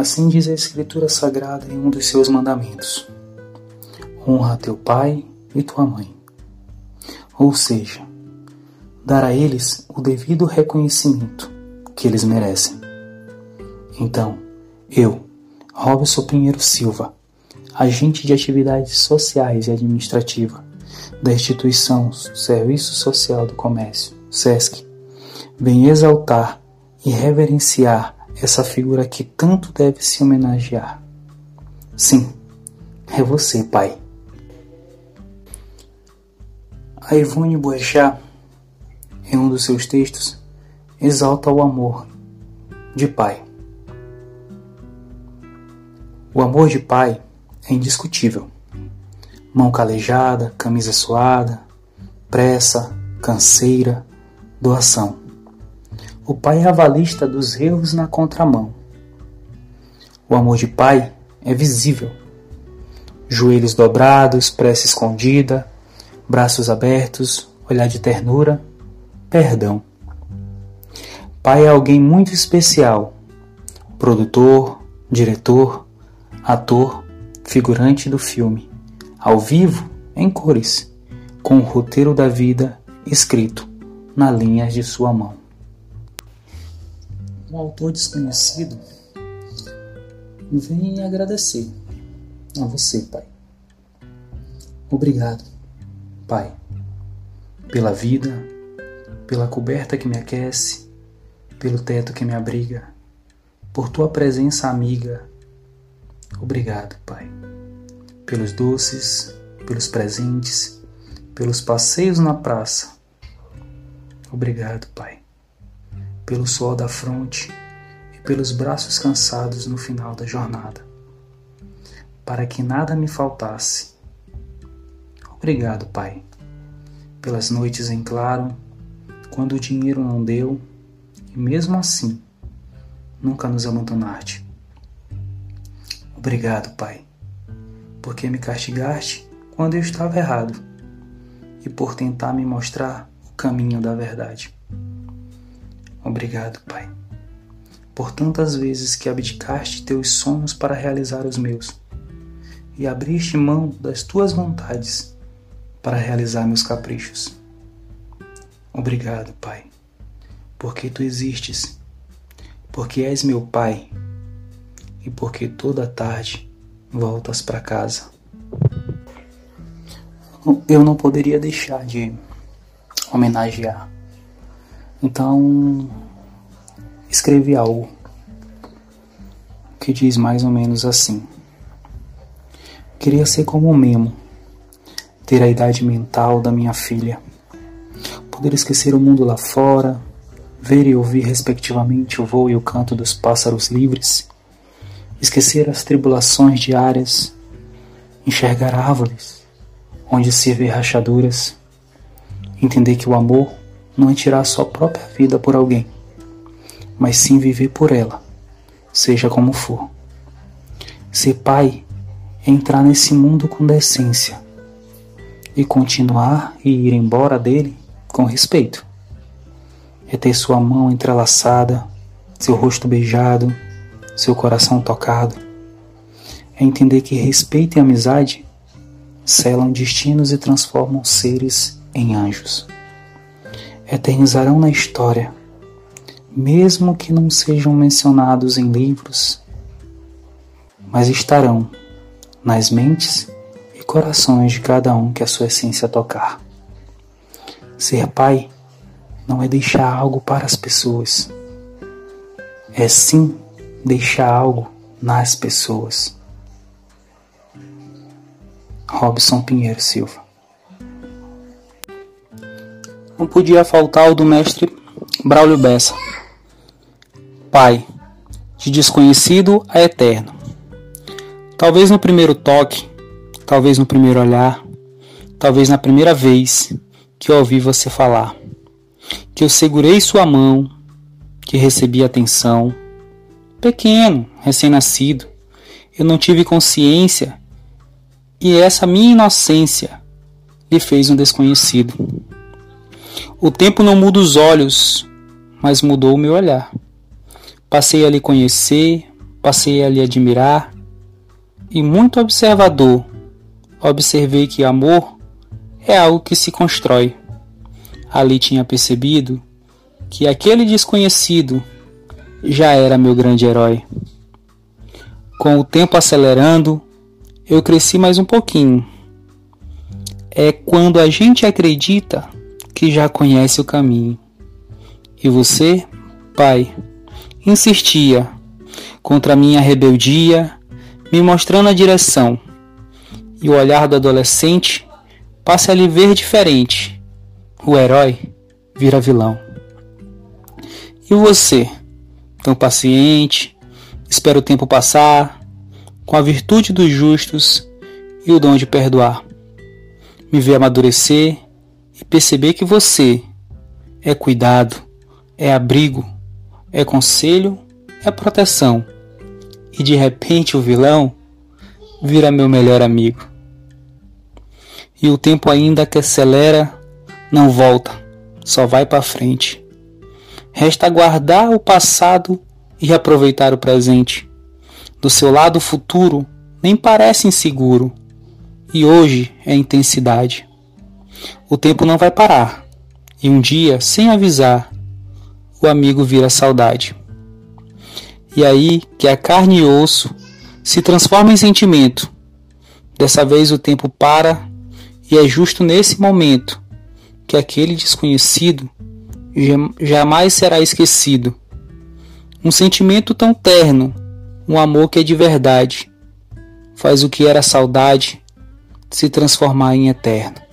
Assim diz a Escritura Sagrada em um dos seus mandamentos: Honra teu pai e tua mãe. Ou seja, dar a eles o devido reconhecimento que eles merecem. Então, eu, Robson Pinheiro Silva, agente de atividades sociais e administrativa da instituição Serviço Social do Comércio, SESC, venho exaltar e reverenciar essa figura que tanto deve se homenagear. Sim, é você, Pai. A Ivone Boechat, em um dos seus textos, exalta o amor de pai. O amor de pai é indiscutível. Mão calejada, camisa suada, pressa, canseira, doação. O pai é avalista dos erros na contramão. O amor de pai é visível. Joelhos dobrados, prece escondida, braços abertos, olhar de ternura, perdão. Pai é alguém muito especial, produtor, diretor, ator, figurante do filme, ao vivo, em cores, com o roteiro da vida escrito na linhas de sua mão. Um autor desconhecido vem agradecer a você, Pai. Obrigado, Pai, pela vida, pela coberta que me aquece, pelo teto que me abriga, por tua presença amiga. Obrigado, Pai, pelos doces, pelos presentes, pelos passeios na praça. Obrigado, Pai, pelo suor da fronte e pelos braços cansados no final da jornada, para que nada me faltasse. Obrigado, Pai, pelas noites em claro, quando o dinheiro não deu e mesmo assim nunca nos abandonaste. Obrigado, Pai, porque me castigaste quando eu estava errado e por tentar me mostrar o caminho da verdade. Obrigado, Pai, por tantas vezes que abdicaste teus sonhos para realizar os meus e abriste mão das tuas vontades para realizar meus caprichos. Obrigado, Pai porque tu existes, porque és meu Pai e porque toda tarde voltas para casa. Eu não poderia deixar de homenagear. Então, escrevi algo que diz mais ou menos assim: Queria ser como o Memo, ter a idade mental da minha filha, poder esquecer o mundo lá fora ver e ouvir respectivamente o voo e o canto dos pássaros livres, esquecer as tribulações diárias, enxergar árvores onde se vê rachaduras, entender que o amor não é tirar a sua própria vida por alguém, mas sim viver por ela, seja como for. Ser pai é entrar nesse mundo com decência e continuar e ir embora dele com respeito é ter sua mão entrelaçada, seu rosto beijado, seu coração tocado. É entender que respeito e amizade selam destinos e transformam seres em anjos. Eternizarão na história, mesmo que não sejam mencionados em livros, mas estarão nas mentes e corações de cada um que a sua essência tocar. Ser pai não é deixar algo para as pessoas, é sim deixar algo nas pessoas. Robson Pinheiro Silva. Não podia faltar o do mestre Braulio Bessa. Pai, de desconhecido a eterno. Talvez no primeiro toque, talvez no primeiro olhar, talvez na primeira vez que eu ouvi você falar que eu segurei sua mão, que recebi atenção. Pequeno, recém-nascido, eu não tive consciência e essa minha inocência lhe fez um desconhecido. O tempo não muda os olhos, mas mudou o meu olhar. Passei a lhe conhecer, Passei a lhe admirar e, muito observador, observei que amor é algo que se constrói. Ali tinha percebido que aquele desconhecido já era meu grande herói. Com o tempo acelerando, eu cresci mais um pouquinho. É quando a gente acredita que já conhece o caminho. E você, pai, insistia contra minha rebeldia, me mostrando a direção. E o olhar do adolescente passa a lhe ver diferente. O herói vira vilão. E você, tão paciente, espera o tempo passar, com a virtude dos justos e o dom de perdoar. Me vê amadurecer e perceber que você é cuidado, é abrigo, é conselho, é proteção. E de repente o vilão vira meu melhor amigo. E o tempo ainda que acelera não volta, só vai para frente. Resta guardar o passado e aproveitar o presente. Do seu lado o futuro nem parece inseguro. E hoje é intensidade. O tempo não vai parar. E um dia, sem avisar, o amigo vira saudade. E aí que a carne e osso se transforma em sentimento. Dessa vez o tempo para e é justo nesse momento que aquele desconhecido jamais será esquecido. Um sentimento tão terno, um amor que é de verdade, faz o que era saudade se transformar em eterno.